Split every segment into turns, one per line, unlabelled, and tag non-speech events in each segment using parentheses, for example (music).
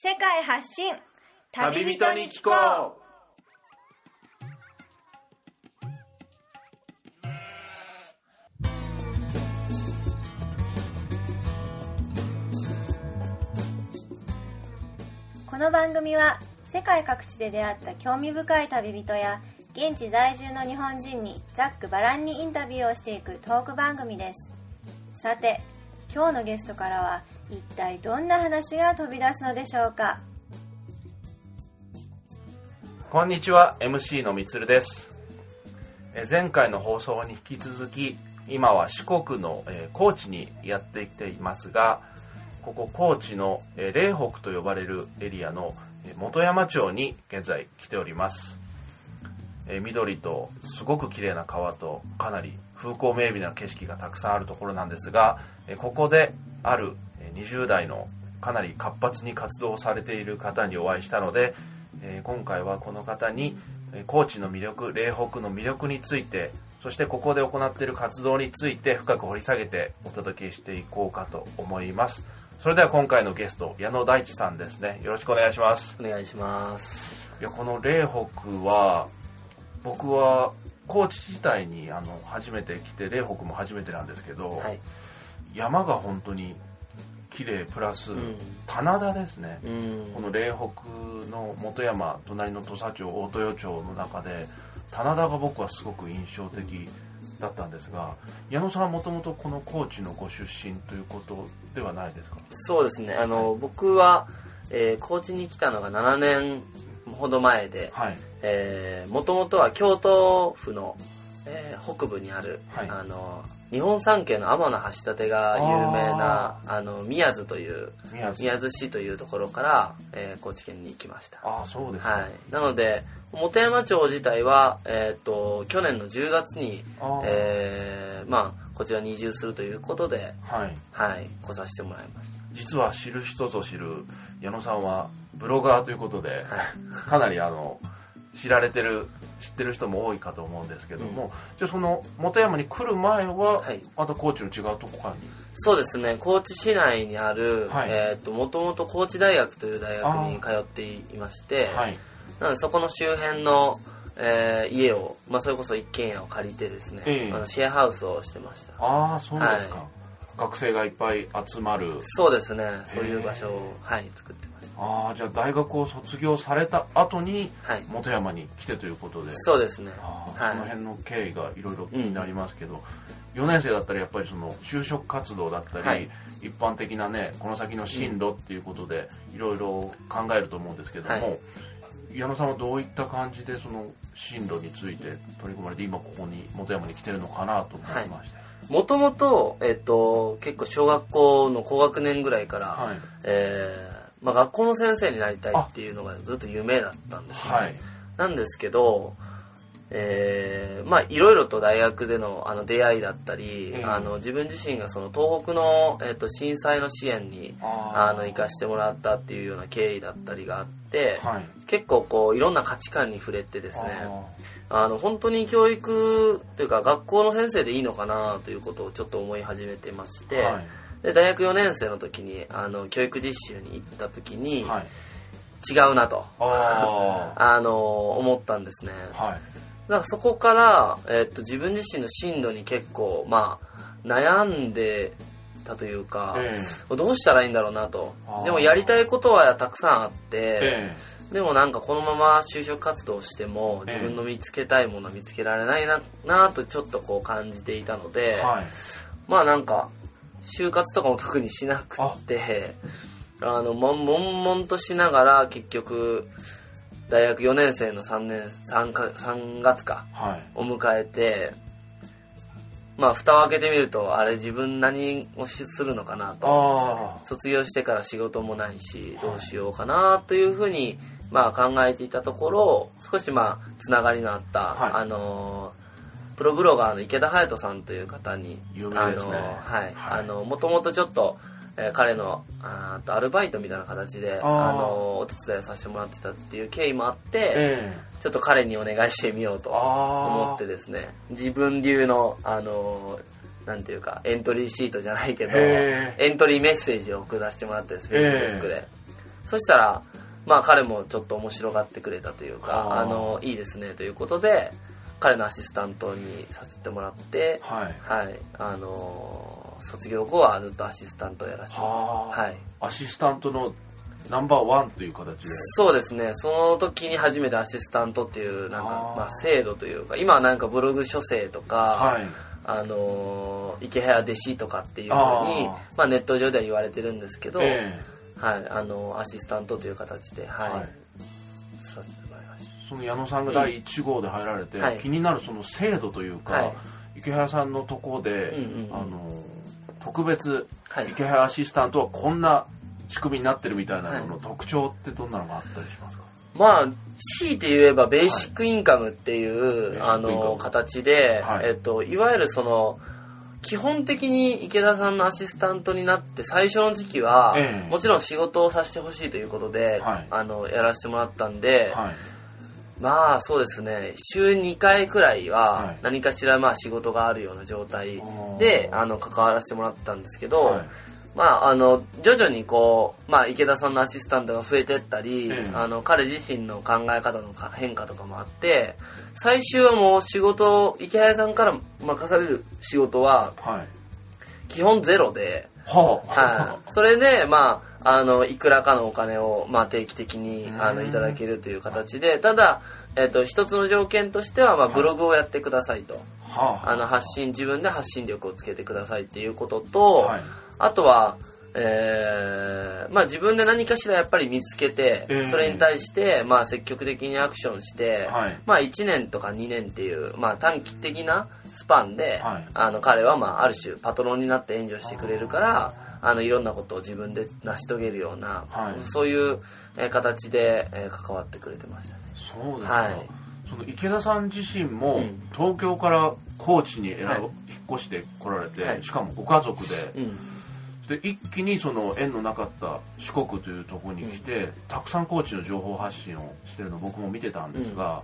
世界発信。
旅人に聞こう。
この番組は世界各地で出会った興味深い旅人や現地在住の日本人にざっくばらんにインタビューをしていくトーク番組です。さて今日のゲストからは一体どんな話が飛び出すのでしょうか？
こんにちは MC のみつるです。え前回の放送に引き続き今は四国のえー高知にやってきていますがここ高知のえー嶺北と呼ばれるエリアのえー本山町に現在来ております。えー緑とすごく綺麗な川とかなり風光明媚な景色がたくさんあるところなんですがえここであるえー20代のかなり活発に活動されている方にお会いしたので、えー今回はこの方にえー高知の魅力嶺北の魅力についてそしてここで行っている活動について深く掘り下げてお届けしていこうかと思います。それでは今回のゲスト矢野大地さんですね。よろしくお願いします。
お願いします。
いやこの嶺北は僕は高知自体にあの初めて来て嶺北も初めてなんですけど、
はい。
山が本当に綺麗プラス、
ん。
棚田ですね、
うん。
この嶺北の本山隣の土佐町大豊町の中で棚田が僕はすごく印象的だったんですが矢野さんはもともとこの高知のご出身ということではないですか？
そうですね。あの、僕は、えー高知に来たのが7年ほど前で
はい。
もともとは京都府の、えー北部にある、
はい。
あの日本三景の天橋立が有名なあの宮津という
宮津。
市というところから、えー高知県に行きました。
ああそうですか、
はい、なので本山町自体は、えー、と去年の10月にえーまあ、こちらに移住するということで、
はい。
はい、来させてもらいまし
実は知る人ぞ知る矢野さんはブロガーということで、
た、はい、
かなりあの知られてる知ってる人も多いかと思うんですけども、じゃあその本山に来る前は、
はい。
また高知の違うとこかに？
そうですね。高知市内にある、
はい。
えー、ともともと高知大学という大学に通っていまして、
はい。
なのでそこの周辺の、えー家を、まあ、それこそ一軒家を借りてですね、
ええ。
あのシェアハウスをしてました。
ああそうですか、
は
学生がいっぱい集まる。
そうですね。そういう場所を、はい、作って
ああじゃあ大学を卒業された後に本山に来てということで。
そうですね。
あー
はい。
その辺の経緯がいろいろ気になりますけど、4年生だったらやっぱりその就職活動だったり、
はい。
一般的なねこの先の進路っていうことでいろいろ考えると思うんですけども、
はい。
矢野さんはどういった感じでその進路について取り組まれて今ここに本山に来てるのかなと思いまして、
もともと、えっと、結構小学校の高学年ぐらいから、
はい。
えーまあ、学校の先生になりたいっていうのがずっと夢だったんですね、
はい。
なんですけど、えーまあいろいろと大学でのあの出会いだったり、
ええ
あの自分自身がその東北の、えっと震災の支援に
あ
の行かしてもらったっていうような経緯だったりがあって、
はい。
結構こういろんな価値観に触れてですね
あ
あの本当に教育というか学校の先生でいいのかなということをちょっと思い始めてまして、
はい
で大学4年生の時にあの教育実習に行った時に、
はい。
違うなと。
あ (laughs)
あの思ったんですね。
あはい。
だからそこから、えっと自分自身の進路に結構まあ悩んでたというか、
え
どうしたらいいんだろうなと。でもやりたいことはたくさんあって、
ええ。
でもなんかこのまま就職活動しても
ええ。
自分の見つけたいものは見つけられないななとちょっとこう感じていたので、
えはい。
まあなんか就活とかも特にしなくってあ。のもん悶々としながら結局大学4年生の3年 3, か3月か
はい。
を迎えてまあ蓋を開けてみるとあれ自分何をしするのかなと。
あ
卒業してから仕事もないしどうしようかなというふうにまあ考えていたところ少しまあつながりのあった、
はい。
あのープロブロガーの池田隼人さんという方に
有名ですね。
あのーはい、
はい。
あのもともとちょっと、えー彼のあアルバイトみたいな形で
あ
のーお手伝いをさせてもらってたっていう経緯もあって、
ええ。
ちょっと彼にお願いしてみようと思ってですね。自分流のあのーなんていうかエントリーシートじゃないけど
へ
エントリーメッセージを送らせてもらってですフェイスブックで、そしたらまあ彼もちょっと面白がってくれたというか
はあ
あのいいですねということで彼のアシスタントにさせてもらって
はい。
はい。あのー卒業後はずっとアシスタントをやらせて
はあ、
はい。
アシスタントのナンバーワンという形で。
そうですね。その時に初めてアシスタントっていうなん
あ
か
ー。
まあ制度というか今はなんかブログ書生とか、
はい。
あのー池早弟子とかっていうふうにまあ、ネット上では言われてるんですけど、
え
はい、あのアシスタントという形で、はい
その矢野さんが第1号で入られて、
はい。
気になるその制度というか、
はい。
池原さんのとこで、
うんうんうん。
あの特別、
はい。
池原アシスタントはこんな仕組みになってるみたいなのの特徴ってどんなのがあったりしますか、
たまあ強いて言えばベーシックインカムっていう、
ベーシックインカム。
あの形で、
はい。
えっと、いわゆるその基本的に池田さんのアシスタントになって最初の時期は、
ええ。
もちろん仕事をさせてほしいということで、
はい。
あのやらせてもらったんで、
はい
まあそうですね。週2回くらい
は
はい。何かしらまあ仕事があるような状態
お
で
ー
あの関わらせてもらったんですけど、
はい。
まああの徐々にこう、まあ、池田さんのアシスタントが増えてったり、
ええ。
あの彼自身の考え方のか変化とかもあって最終はもう仕事池早さんから任される仕事は
はい。
基本ゼロで。
はあ、
はい、それで、まあ、あのいくらかのお金を、まあ、定期的にあの
うん
いただけるという形でただ、えっと一つの条件としては、まあ、ブログをやってくださいと、
はあ。
あの発信自分で発信力をつけてくださいっていうことと、
はい。
あとは、えーまあ、自分で何かしらやっぱり見つけて、
ええ。
それに対して、まあ、積極的にアクションして、
はい。
まあ、1年とか2年っていう、まあ、短期的なスパンで、
はい。
あの彼は、まあ、ある種パトロンになって援助してくれるからあのいろんなことを自分で成し遂げるような、
はい。
そういう、えー形で、えー関わってくれてましたね。
そうですか、
はい。
その池田さん自身も、
うん。
東京から高知に選ぶ、
はい。
引っ越してこられて、
はい。
しかもご家族で。
うん。
で一気にその縁のなかった四国というところに来て、たくさん高知の情報発信をしてるの僕も見てたんですが、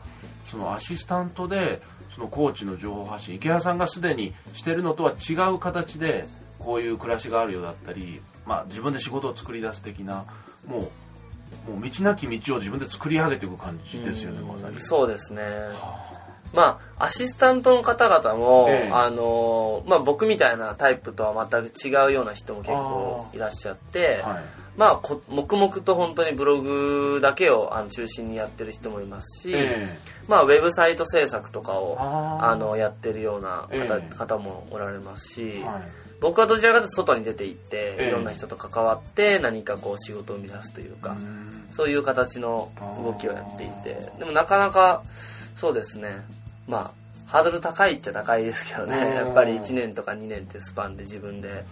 そのアシスタントでその高知の情報発信池原さんがすでにしてるのとは違う形でこういう暮らしがあるようだったり、まあ、自分で仕事を作り出す的なもうもう道なき道を自分で作り上げていく感じですよね、まさに。
そうですね。まあ、アシスタントの方々も、
ええ。
あのまあ、僕みたいなタイプとは全く違うような人も結構いらっしゃって、
はい
まあ、こ黙々と本当にブログだけをあの中心にやってる人もいますし、
え
まあ、ウェブサイト制作とかを
あ
のやってるような方,、
ええ。
方もおられますし、
えはい。
僕はどちらかというと外に出て行って、
ええ。
いろんな人と関わって何かこう仕事を生み出すというか、
うん。
そういう形の動きをやっていてでもなかなかそうですね。まあハードル高いっちゃ高いですけどね。
うん。
やっぱり1年とか2年ってスパンで自分で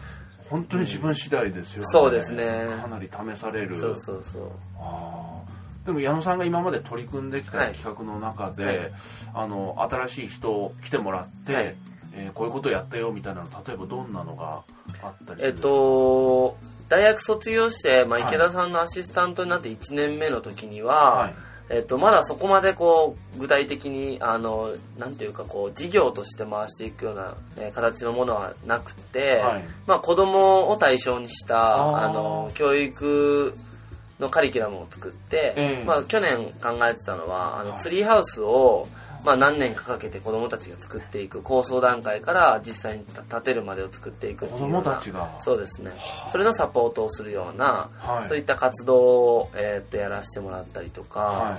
本当に自分次第ですよね、
そうですね。
かなり試される。
そうそうそう。
あー。でも矢野さんが今まで取り組んできた
はい。
企画の中で、
はい。
あの新しい人来てもらって、
はい。
えーこういうことやったよみたいなの例えばどんなのがあったり
えっと大学卒業して、まあ、
はい
池田さんのアシスタントになって1年目の時には、
はい
えっと、まだそこまでこう具体的にあのなんていうかこう事業として回していくような、えー形のものはなくて、
はい。
まあ、子供を対象にした
あ
の教育のカリキュラムを作って、
ええ。
まあ、去年考えてたのはあの
はい。
ツリーハウスを、まあ、何年かかけて子供たちが作っていく構想段階から実際に建てるまでを作っていくって
子
いうような
供たちが。
そうですね。それのサポートをするような、
はい。
そういった活動を、えーっとやらせてもらったりとか、
は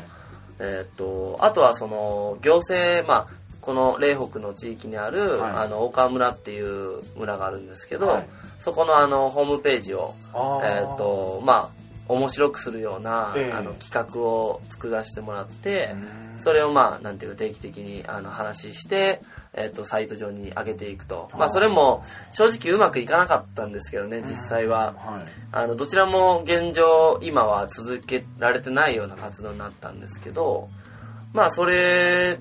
えーっとあとはその行政、まあ、この嶺北の地域にある、
はい。
あの大川村っていう村があるんですけど、
はい。
そこのあのホームページを、えーっとまあ、面白くするような、
ええ。
あの企画を作らせてもらって、
うん。
それをまあなんていうか定期的にあの話して、えー、とサイト上に上げていくと。まあそれも正直うまくいかなかったんですけどね実際は。
はい。
あのどちらも現状今は続けられてないような活動になったんですけどまあそれ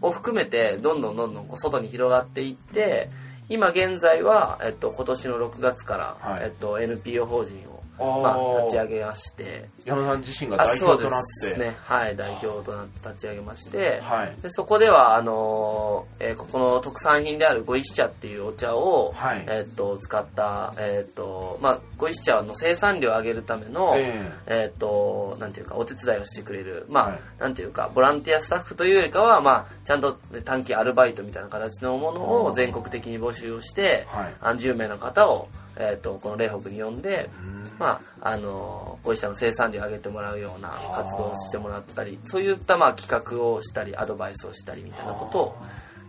を含めてどんどんどんどんこう外に広がっていって今現在は、えっと、今年の6月から、
はい。
えっと、NPO 法人をまあ、立ち上げまして。
矢野さん自身が代表となって。
ですね。はい代表となって立ち上げまして、
はい。
でそこではあのーえーここの特産品である五石茶っていうお茶を、
はい。
えーっと使った、えーっとまあ、五石茶の生産量を上げるための、
え
え。ーっとなんていうかお手伝いをしてくれる。まあ、
はい。
なんていうかボランティアスタッフというよりかは、まあ、ちゃんと短期アルバイトみたいな形のものを全国的に募集をして、
はい。
あ10名の方を、えーっとこの霊北に呼んで、
うん
まあ、あのご一社の生産量を上げてもらうような活動をしてもらったりそういったまあ企画をしたりアドバイスをしたりみたいなことを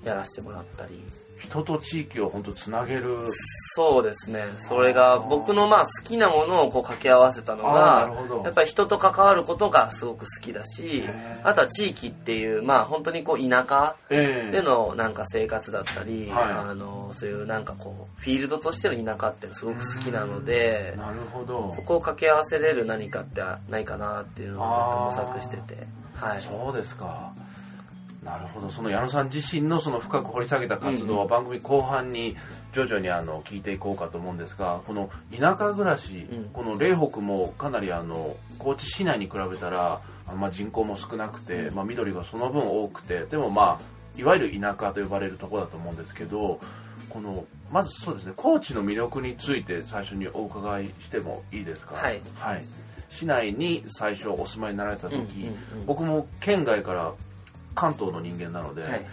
やらせてもらったり
人と地域を本当つなげる。
そうですね。それが僕のまあ好きなものをこう掛け合わせたのがやっぱり人と関わることがすごく好きだしあとは地域っていうまあ本当にこう田舎
ええ。
でのなんか生活だったり、
はい。
あのそういうなんかこうフィールドとしての田舎ってすごく好きなので
なるほど。
そこを掛け合わせれる何かってないかなっていうのをずっと模索してて。はい。
そうですかなるほど。その矢野さん自身のその深く掘り下げた活動は
うん
番組後半に徐々にあの聞いていこうかと思うんですがこの田舎暮らし、
うん。
この霊北もかなりあの高知市内に比べたらまあ人口も少なくて、まあ、緑がその分多くてでもまあいわゆる田舎と呼ばれるところだと思うんですけどこのまずそうですね高知の魅力について最初にお伺いしてもいいですか？
はい。
市内に最初お住まいになられた時、
うんうんうん。
僕も県外から関東の人間なので、
はい。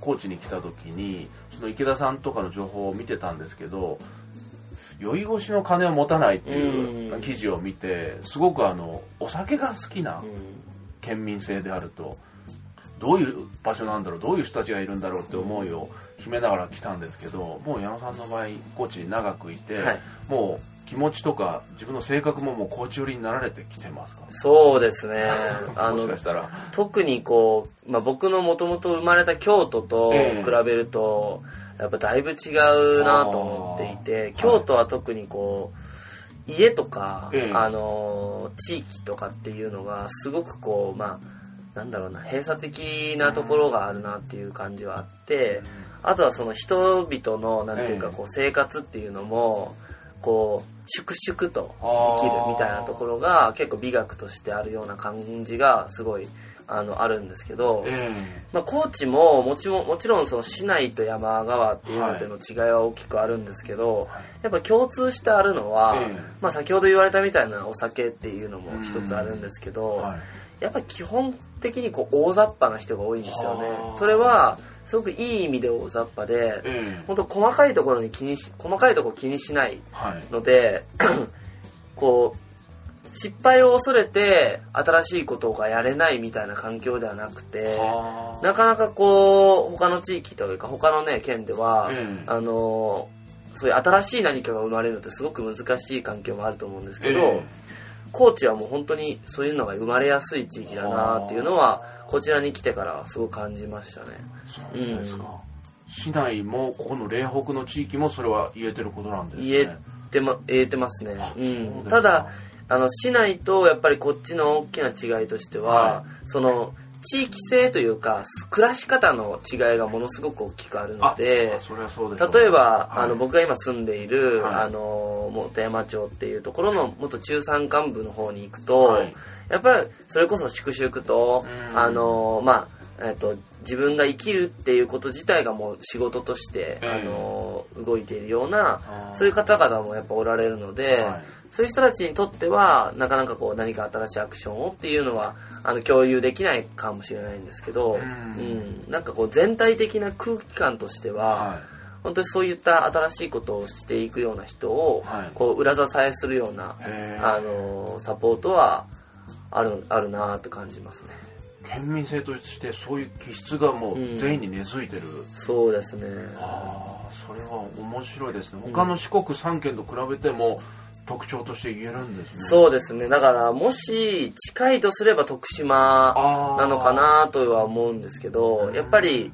高知に来た時にその池田さんとかの情報を見てたんですけど酔い越しの金を持たないっていう
うん。
記事を見てすごくあのお酒が好きな
うん。
県民性であるとどういう場所なんだろうどういう人たちがいるんだろうって思いを秘めながら来たんですけどもう矢野さんの場合高知に長くいて、
はい。
もう気持ちとか自分の性格ももう高知寄りになられてきてますか？
そうですね。(laughs) あの
かしたら。
特にこう、まあ、僕のもともと生まれた京都と
ええ。
比べると、やっぱだいぶ違うなと思っていて京都は特にこう家とか、
ええ。
あの地域とかっていうのがすごくこうまあなんだろうな閉鎖的なところがあるなっていう感じはあって、あとはその人々のなんていうか
ええ。
こう生活っていうのもこう粛々と生きるみたいなところが結構美学としてあるような感じがすごいあのあるんですけど、
え
まあ、高知ももちももちろんその市内と山川っていうのでの違いは大きくあるんですけど、やっぱ共通してあるのは、
ええ。
まあ、先ほど言われたみたいなお酒っていうのも一つあるんですけど、
はい。
やっぱり基本的にこう大雑把な人が多いんですよね。
はあ。
それはすごくいい意味で大雑把で、
ええ。
本当細かいところに気にし細かいところ気にしない
はい。
ので (coughs) こう失敗を恐れて新しいことがやれないみたいな環境ではなくて
はあ。
なかなかこう他の地域というか他のね県では、
ええ。
あのそういう新しい何かが生まれるのってすごく難しい環境もあると思うんですけど、
ええ
高知はもう本当にそういうのが生まれやすい地域だなっていうのはこちらに来てからすごく感じましたね。
そうですか、市内もここの嶺北の地域もそれは言えてることなんですね。
言えてま言えてますね、う、
そうですか。
ただあの市内とやっぱりこっちの大きな違いとしては、
は
その地域性というか暮らし方の違いがものすごく大きくあるので例えば、
はい。
あの僕が今住んでいる、
はい。
あの本山町っていうところの元中山間部の方に行くと、
はい。
やっぱりそれこそ粛々と、
うん。
あのまあえっと自分が生きるっていうこと自体がもう仕事として、
ええ。
あの動いているようなそういう方々もやっぱおられるので、
はい
そういう人たちにとってはなかなかこう何か新しいアクションをっていうのはあの共有できないかもしれないんですけど、
うん。
うん。なんかこう全体的な空気感としては、
は
本当にそういった新しいことをしていくような人を、
はい。
こう裏支えするような、あのサポートはあるあるなって感じますね。
県民性としてそういう気質がもう全員に根付いてる、
そうですね。
ああそれは面白いですね。他の四国3県と比べても特徴として言えるんですね。
そうですね。だからもし近いとすれば徳島なのかなとは思うんですけどやっぱり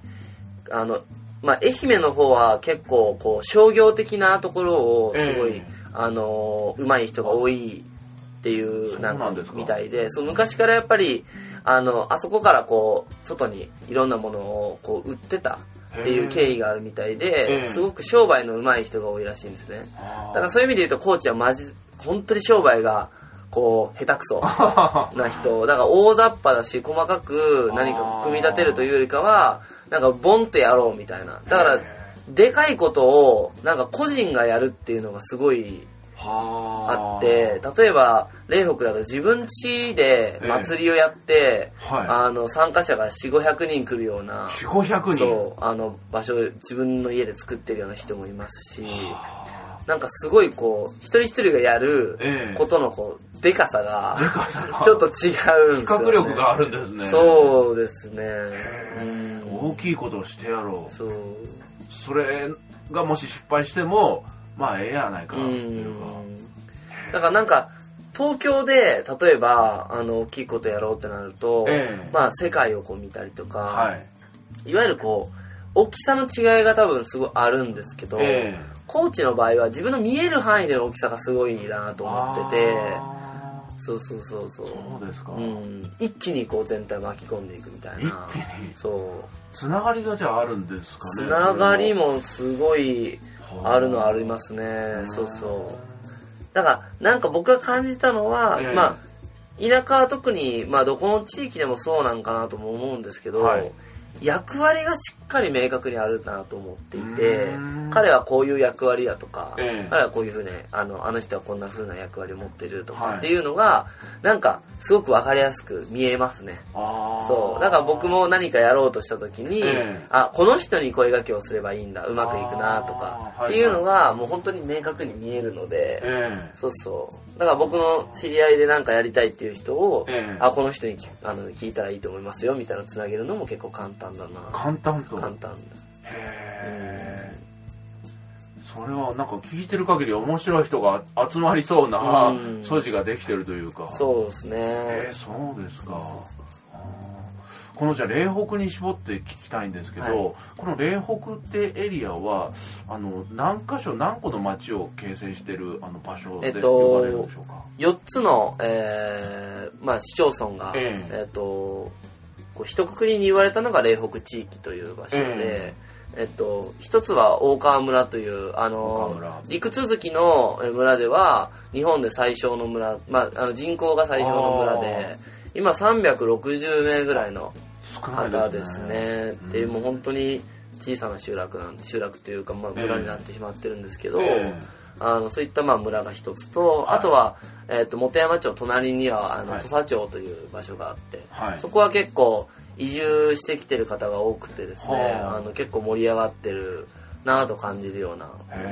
あの、まあ、愛媛の方は結構こう商業的なところをすごい、
ええ。
あの上手い人が多いっていうなんか？みたいでそう昔からやっぱりあのあそこからこう外にいろんなものをこう売ってたっていう経緯があるみたい
え
で
え
すごく商売の上手い人が多いらしいんですね。だからそういう意味で言うと高知はまじ本当に商売がこう下手くそ (laughs) な人。だから大雑把だし細かく何か組み立てるというよりかはなんかボンとやろうみたいな。だからでかいことをなんか個人がやるっていうのがすごいあ。って例えば霊北だと自分家で祭りをやって、
はい。
あの参加者が4500人来るような
4500人。
そうあの場所を自分の家で作ってるような人もいますしなんかすごいこう一人一人がやる
ええ。
ことのこうでかさが
でかさが。
ちょっと違うんですよ、ね、
比較力があるんですね。
そうですね。うん。
大きいことをしてやろう。
そう。
それがもし失敗してもまあええやないかっていうか。
だからなんか東京で例えばあの大きいことやろうってなると、
ええ。
まあ世界をこう見たりとか、
はい。
い、わゆるこう大きさの違いが多分すごいあるんですけど、
え
高知の場合は自分の見える範囲での大きさがすごいなと思ってて
あ
そうそうそうそう。
ーそうですか、
うん、一気にこう全体巻き込んでいくみたいな。そう。
つながりがじゃああるんですかね
つながりもすごい
はあ
あるのはありますね。そうそう。だからなんか僕が感じたのは、
ええ。
まあ田舎は特に、まあ、どこの地域でもそうなんかなとも思うんですけど、
はい
役割がしっかり明確にあるなと思っていて彼はこういう役割だとか、
ええ。
彼はこういうふうにあのあの人はこんなふうな役割を持ってると
はい。
かっていうのが、なんかすごく分かりやすく見えますね。そう。だから僕も何かやろうとした時に、
ええ。
あこの人に声掛けをすればいいんだうまくいくなとかっていうのがもう本当に明確に見えるので、
え。
そうそうだから僕の知り合いで何かやりたいっていう人を、
ええ。
あこの人にきあの聞いたらいいと思いますよみたいなのつなげるのも結構簡単だな
え簡単と
簡単です。
へえ。それはなんか聞いてる限り面白い人が集まりそうな
うん。
素地ができてるというか。
そうですね、
えーそうですか。あーこのじゃあ霊北に絞って聞きたいんですけど、
はい。
この霊北ってエリアはあの何箇所何個の町を形成してるあの場所で
えっと
呼ばれるんでしょうか、
4つの、えーまあ、市町村が、
ええ。
えっとこう一括りに言われたのが霊北地域という場所で、
え
え。っと、一つは大川村というあの
村。
陸続きのえ村では日本で最小の村、まあ、あの人口が最小の村で今360名ぐらいの方
で
ですす
ね。
ね。でもう本当に小さな集落なんで集落というか、まあ、
ええ。
村になってしまってるんですけど、
え
あのそういったまあ村が一つと、
はい。
あとは、えっと本山町隣にはあの、
はい。
土佐町という場所があって、
はい。
そこは結構移住してきてる方が多くてですね、
はあ。
あの結構盛り上がってるなぁと感じるような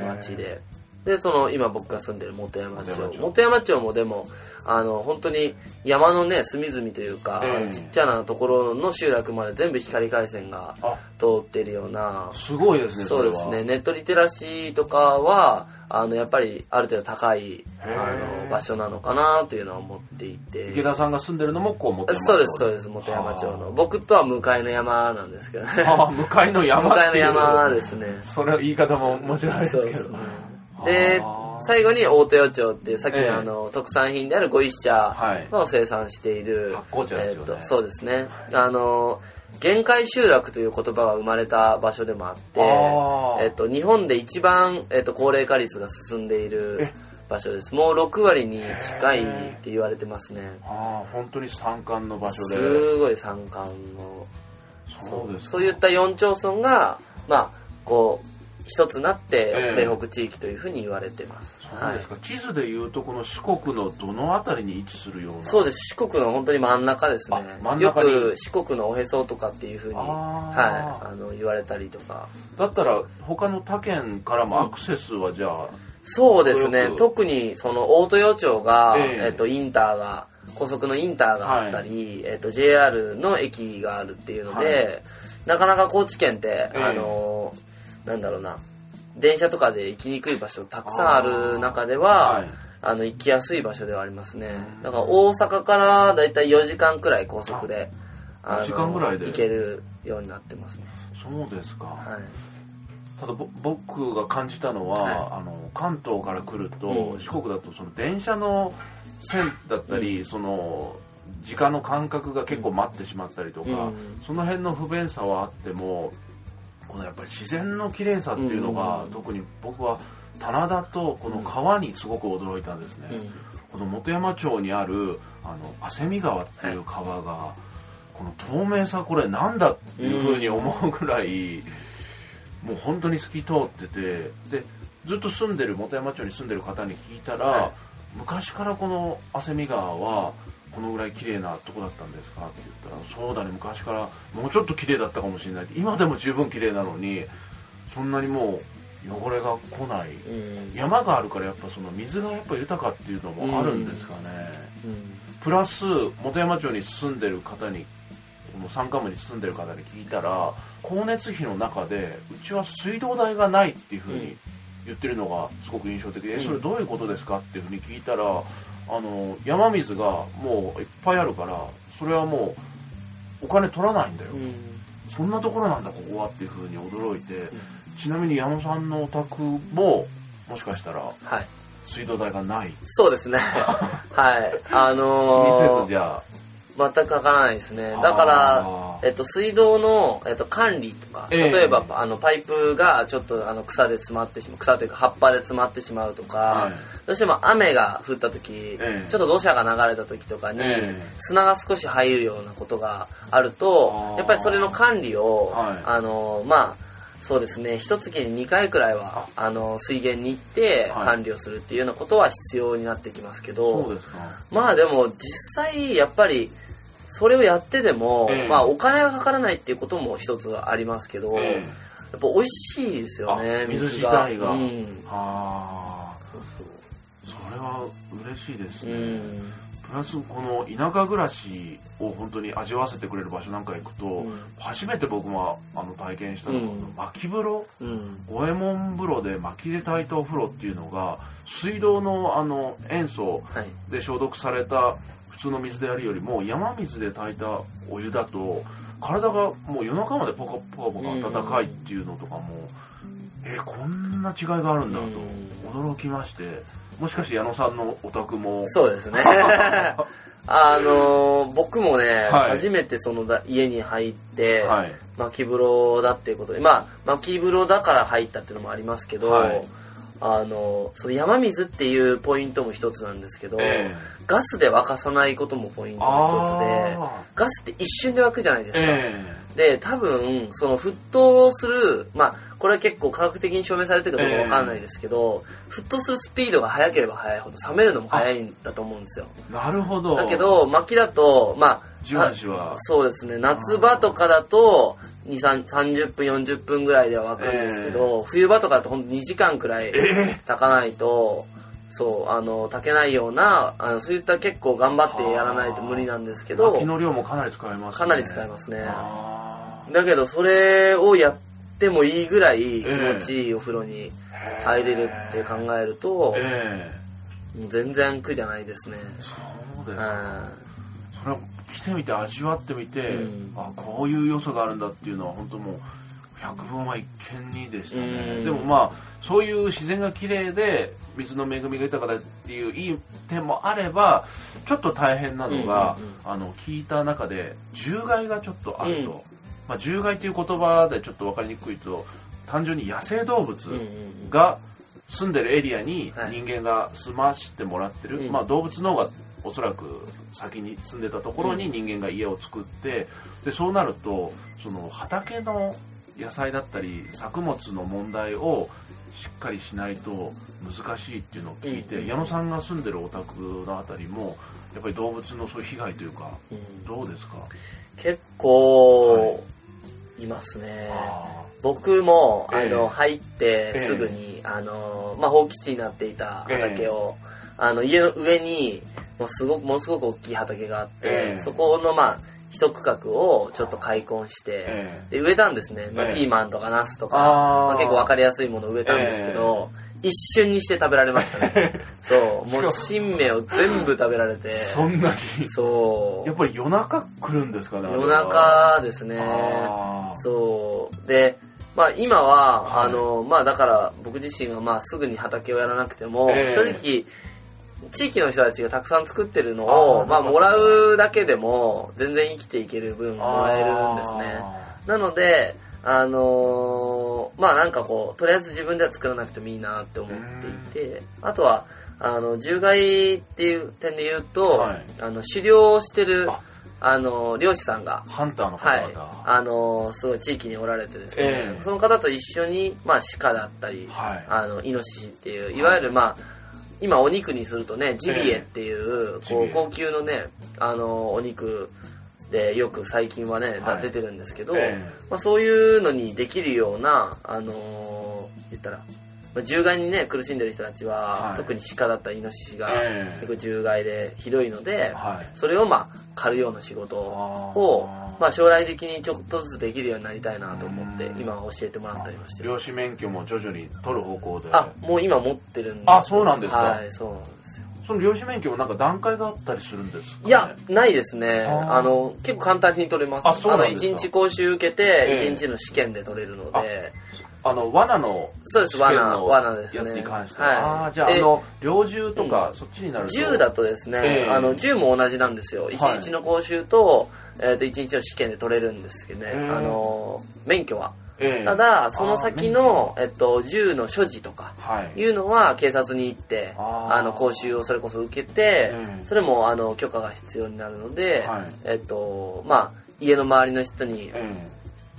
町で。でその今僕が住んでる本山町。
本山町。
本山町もでもあの本当に山のね隅々というか、
ええ。
あのちっちゃなところの集落まで全部光回線が
あ。
通っているような
すごいですね
そうですね。ネットリテラシーとかはあのやっぱりある程度高いあの場所なのかなというのは思っていて。
池田さんが住んでるのもこう持ってます
そうですそうです本山町の。僕とは向かいの山なんですけどね。(laughs)
ああ向かいの山
向かいの山ですね。
それは言い方も面白いですけど
そうですね最後に大手町っていうさっき
ええ。
のあの特産品であるご一茶
はい。
の生産している、
発酵茶ですよね。
えーとそうですね。あの限界集落という言葉が生まれた場所でもあってえっと日本で一番、えっと高齢化率が進んでいる
え。
場所です。もう6割に近いって言われてますね。
ああ本当に山間の場所で。す
ごい山間の。
そうですか。
そういった4町村がまあこう一つなって
ええ。
霊北地域というふうに言われてます、
そうですか、地図でいうとこの四国のどの辺りに位置するような？
そうです。四国の本当に真ん中ですね。よく四国のおへそとかっていうふうにはい、あの言われたりとか。
だったら他の他県からもアクセスはじゃあ、
そうですね。特にその大豊町が、
ええ。
えっとインターが高速のインターがあったり、えっと JR の駅があるっていうので、
はい。
なかなか高知県って、
ええ
あのなんだろうな電車とかで行きにくい場所たくさんある中では
はい。
あの行きやすい場所ではありますね。だから大阪からだいたい4時間くらい高速で
あ
あの
4時間ぐらいで？
行けるようになってますね。
そうですか、
はい。
ただぼ僕が感じたのは、
はい。
あの関東から来ると、
うん。
四国だとその電車の線だったり、その時間の感覚が結構待ってしまったりとか、
うん。
その辺の不便さはあってもこのやっぱり自然の綺麗さっていうのが、
うん。
特に僕は棚田とこの川にすごく驚いたんですね、
うん。
この本山町にあるあの汗見川っていう川が、この透明さこれなんだっていうふうに思うぐらい、もう本当に透き通っててでずっと住んでる本山町に住んでる方に聞いたら、
はい。
昔からこの汗見川はこのぐらい綺麗なとこだったんですか？って言ったらそうだね昔からもうちょっと綺麗だったかもしれない。今でも十分綺麗なのにそんなにもう汚れが来ない、
うん。
山があるからやっぱその水がやっぱ豊かっていうのもあるんですかね、
うん。
プラス本山町に住んでる方にこの山間部に住んでる方に聞いたら光熱費の中でうちは水道代がないっていうふうに言ってるのがすごく印象的で、
うん。
えそれどういうことですか？っていうふうに聞いたらあの山水がもういっぱいあるからそれはもうお金取らないんだよ、
うん。
そんなところなんだここはっていうふうに驚いて、ちなみに矢野さんのお宅ももしかしたら
はい。
水道代がない。
そうですね。(laughs) はい。あ
気にせ
のー
ずじゃ
全くかからないですね。
あ
だからえっと、水道の、えっと、管理とか、
ええ。
例えばあのパイプがちょっとあの草で詰まってしまう草というか葉っぱで詰まってしまうとか、
はい
どうしても雨が降った時、
ええ。
ちょっと土砂が流れた時とかに、
ええ。
砂が少し入るようなことがあるとやっぱりそれの管理を、
はい。
あのまあそうですね一月に2回くらいはあの水源に行って
はい。
管理をするっていうようなことは必要になってきますけど、
そうですか。
まあでも実際やっぱりそれをやってでも、
ええ
まあお金がかからないっていうことも一つはありますけど、
ええ
やっぱ美味しいですよね
あ水自
が
体が、
うん。
ああ
そう
それは嬉しいですね、
うん。
プラスこの田舎暮らしを本当に味わわせてくれる場所なんか行くと、
うん。
初めて僕もあの体験したのが、
うん。
薪風呂？
うん。
五右衛門風呂で薪で炊いたお風呂っていうのが水道のあの塩素
はい。
で消毒された普通の水でやるよりも山水で炊いたお湯だと体がもう夜中までポカポカポカ温かいっていうのとかも、えーこんな違いがあるんだと驚きまして。もしかして矢野さんのお宅も。
そうですね。(laughs) あの僕もね、
はい。
初めてそのだ家に入って、
はい。
薪風呂だっていうことでまあ薪風呂だから入ったっていうのもありますけど、
はい
あのその山水っていうポイントも一つなんですけど、
え
ガスで沸かさないこともポイントの一つで
あ
ガスって一瞬で沸くじゃないですか、
え。
で多分その沸騰するまあこれは結構科学的に証明されてるかどうかわかんないですけど、沸騰するスピードが速ければ速いほど冷めるのも速いんだと思うんですよ。
えなるほど。
だけど薪だとまあ
じわじわ
あそうですね。夏場とかだと2 3 30分40分ぐらいでは沸くんですけど、冬場とかだとほんと2時間くらい
え
炊かないと、そうあの炊けないようなあのそういった結構頑張ってやらないと無理なんですけど
え薪の量もかなり使えますね。
かなり使えますね。
あ
だけどそれをやってもいいぐらい気持ちいいお風呂に
ー
入れるって考えると、
え
もう全然苦じゃないですね。
えそうです
う
か
ん
それを来てみて味わってみて、
うん。
あこういう良さがあるんだっていうのは本当もう百聞は一見にでしたね、
うん。
でもまあそういう自然が綺麗で水の恵みが豊かだっていういい点もあればちょっと大変なのが、
うんうんうん。
あの聞いた中で獣害がちょっとあると、
うん
まあ、獣害という言葉でちょっと分かりにくいと単純に野生動物が住んでるエリアに
はい。
人間が住ましてもらってる、
うん。
まあ、動物の方がおそらく先に住んでたところに人間が家を作ってでそうなるとその畑の野菜だったり作物の問題をしっかりしないと難しいっていうのを聞いて、
うん
矢野さんが住んでるお宅のあたりもやっぱり動物のそういう被害というか
うん。
どうですか、
結構いますね、
あ
僕も、
ええ。
あの入って
ええ。
すぐに、あのまあ、放棄地になっていた畑を、あの家の上にもうすごくものすごく大きい畑があって、
ええ。
そこのまあ一区画をちょっと開墾して、
え
で植えたんですね、まあ
ええ。
ピーマンとかナスとか、まあ、結構分かりやすいものを植えたんですけど、一瞬にして食べられましたね。(laughs) そう。も。う新芽を全部食べられて。
そんなに。
そう。
やっぱり夜中来るんですかね
夜中ですね。そう。でまあ今は、
はい
あのまあだから僕自身がまあすぐに畑をやらなくても、
ええ。
正直地域の人たちがたくさん作ってるの
あ
を
ー。
まあもらうだけでも全然生きていける分もらえるんですね。
あ
なのであのーまあなんかこうとりあえず自分では作らなくてもいいなって思っていてあとはあの獣害っていう点で言うと、
はい。
あの狩猟をしてる
あ。
あの漁師さんが
ハンターの方
はい。
々、
あのすごい地域におられてですね、
ええ。
その方と一緒に、まあ、鹿だったり、
はい。
あのイノシシっていういわゆるまあ今お肉にするとねジビエっていう,、
ジビエ。
こう高級のねあのお肉でよく最近はね、
はい。
出てるんですけど、
え
まあ、そういうのにできるようなあの言ったらまあ獣害にね苦しんでる人たちは、
はい。
特に鹿だったりイノシシが
ええ。
結構獣害でひどいので、
はい。
それをまあ狩るような仕事をまあ、将来的にちょっとずつできるようになりたいなと思って
うん。
今は教えてもらったりもしてる
漁師免許も徐々に取る方向で。
あもう今持ってるんです
あそうなんですか。
はいそう。なんで
その漁師免許もなんか段階があったりするんですか、ね、
いやないですね。
あ
の結構簡単に取れます。
あそうなんですか。
の1日講習受けて
ええ。
1日の試験で取れるので、
あの罠の
そうです。罠罠ですね。
やつに関して
は。い。
ああじゃあ
で
あの猟銃とか、そっちになると。
銃だとですね、
ええ。
あの銃も同じなんですよ。
はい。
1日の講習と,、えー、と1日の試験で取れるんですけどね、
ええ。
あの免許は
ええ。
ただその先の、えっと、銃の所持とか
はい。
いうのは警察に行って
あー。
あの講習をそれこそ受けて、
ええ。
それもあの許可が必要になるので、
はい。
えっとまあ家の周りの人に
え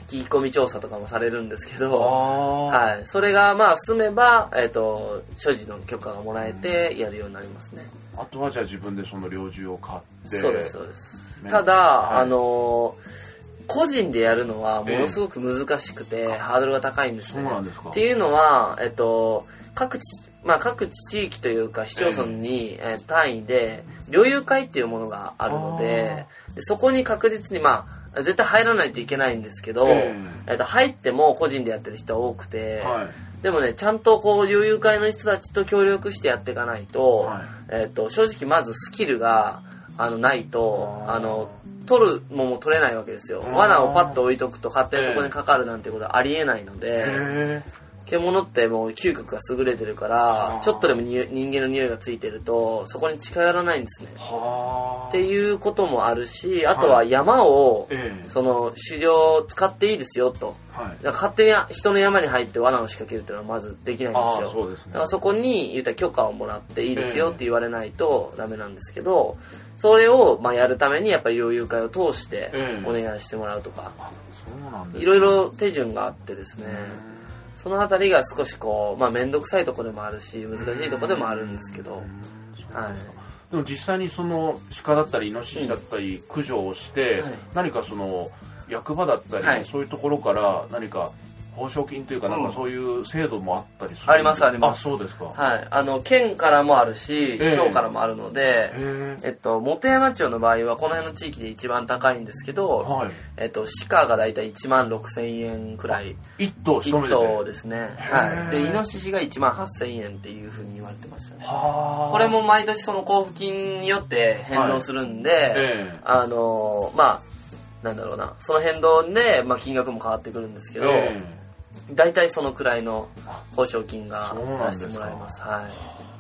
聞き込み調査とかもされるんですけ
え
ど、はい、それがまあ済めば、えっと所持の許可がもらえてやるようになりますね、
あとはじゃあ自分でその猟銃を買って
そうですそうです。
ね
ただ、
はい。
あの個人でやるのはものすごく難しくて、ハードルが高いんですね。
そうなんですか。
っていうのは、えっと、各地、まあ、各地域というか市町村に、えー単位で猟友会っていうものがあるのででそこに確実にまあ絶対入らないといけないんですけど、
え
え。っと、入っても個人でやってる人は多くて、
はい。
でもねちゃんとこう猟友会の人たちと協力してやっていかないと,、
はい。
えっと正直まずスキルがあのないと
あ
の取るもんも取れないわけですよ。罠をパッと置いとくと勝手にそこにかかるなんてことはありえないので、獣ってもう嗅覚が優れてるからちょっとでもに人間の匂いがついてるとそこに近寄らないんですね。
はあ
っていうこともあるしあとは山を、
ええ。
その狩猟を使っていいですよと。勝手に人の山に入って罠を仕掛けるっていうのはまずできないんですよ。だからそこに言ったら許可をもらっていいですよ
ええ
って言われないとダメなんですけどそれをまあやるためにやっぱり猟友会を通して
ええ。
お願いしてもらうとか。いろいろ手順があってですね。そのあたりが少しこうまあ面倒くさいところでもあるし難しいところでもあるんですけど。はい。
でも実際にその鹿だったりイノシシだったり駆除をして、
はい。
何かその役場だったり、
はい。
そういうところから何か報奨金というかなんかそういう制度もあったりする、
ありますあります。
あそうですか、
はい。あの県からもあるし
ええ。
町からもあるので
へ
え。っと本山町の場合はこの辺の地域で一番高いんですけ
え
ど
は
えっと鹿がだいたい1万6000円くらい。
い一頭一
1
目で
頭ですね。はい。でイノシシが1万8000円っていうふうに言われてましたね。
はあ。
これも毎年その交付金によって変動するんで、
ええ。
あのまあなんだろうな。その変動で、まあ、金額も変わってくるんですけど、
え
大体そのくらいの報奨金が出してもらえます。はい。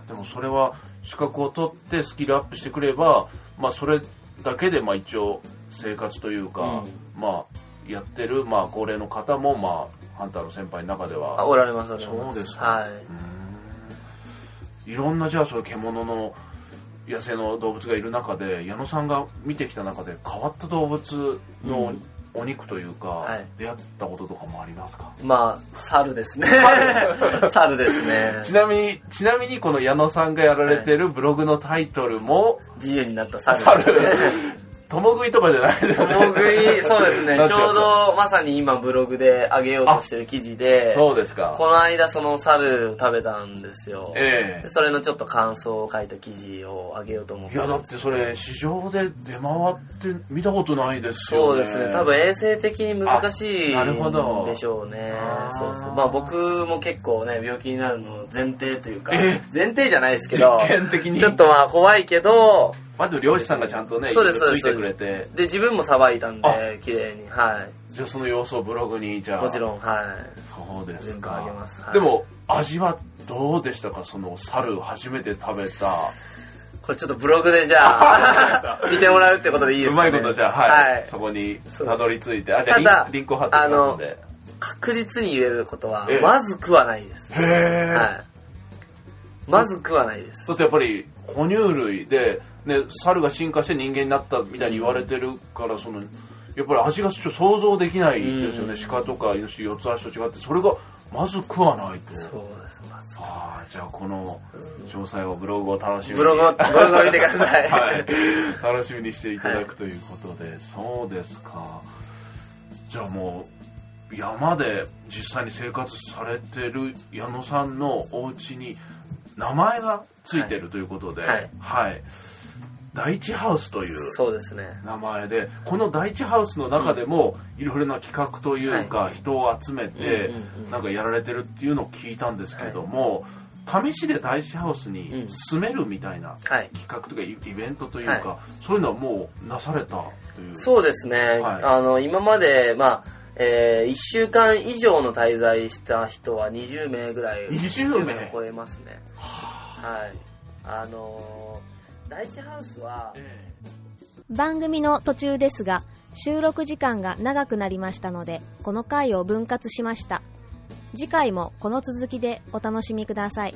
えでもそれは資格を取ってスキルアップしてくれば、まあ、それだけでまあ一応生活というか、まあ、やってるまあ高齢の方も、まあ、ハンターの先輩の中では。
あおられますおられます。
そうですか。
はい、
いろんなじゃあそういう獣の野生の動物がいる中で矢野さんが見てきた中で変わった動物のお肉というか、
はい。
出会ったこととかもありますか？
まあ猿ですね。猿。(laughs) ですね。
ちなみにちなみにこの矢野さんがやられてるブログのタイトルも
自由になった猿。
猿共食いとかじゃないですよね。
共食いそうですね。ちょうどまさに今ブログで上げようとしてる記事で
そうですか。
この間その猿を食べたんですよ、
え
でそれのちょっと感想を書いた記事を上げようと思って。
えいやだってそれ市場で出回って見たことないですよね。
そうですね。多分衛生的に難しい
あなるほど
んでしょうね。そうそう。まあ僕も結構ね病気になるの前提というか
え
前提じゃないですけどちょっとまあ怖いけど
まあでも漁師さんがちゃんとね
そうです
ついてくれて。
で自分もさばいたん
あ
で綺麗に。は
じゃあその様子をブログにじゃあ。
いもちろんはい。
そうですか
あげます。はい。
でも味はどうでしたか？その猿初めて食べた。
これちょっとブログでじゃあ (laughs) 見てもらうってことでいいですか、ね、
うまいことじゃあはい、
はい。
そこにたどり着いて。あじゃあリンクを貼ってますので。
確実に言えることは
ええ、
まずくはないです。
へえ、
はい。まずくはないです。
だってやっぱり哺乳類で、ね、猿が進化して人間になったみたいに言われてるからそのやっぱり味がちょっと想像できないですよね、鹿とかイノシシ四つ足と違ってそれがまずくはないと。
そうです、まず。
ああじゃあこの詳細はブログを楽しみに。
ブログを、ブログを見てください。(laughs)
はい、楽しみにしていただくということで、そうですか。じゃあもう山で実際に生活されてる矢野さんのお家に名前がついてるということで、
はい。
はい第一ハウスという。名前でこの第一ハウスの中でもいろいろな企画というか、人を集めてなんかやられてるっていうのを聞いたんですけども、試しで第一ハウスに住めるみたいな
はい。
企画とかイイベントというか、
は
そういうのはもうなされたという
そうですね。
はい
あの、今まで、まあ、えー、1週間以上の滞在した人は20名ぐらい。
20名？
を超えますね。はい。あのー第一ハウスは、
え
番組の途中ですが収録時間が長くなりましたのでこの回を分割しました。次回もこの続きでお楽しみください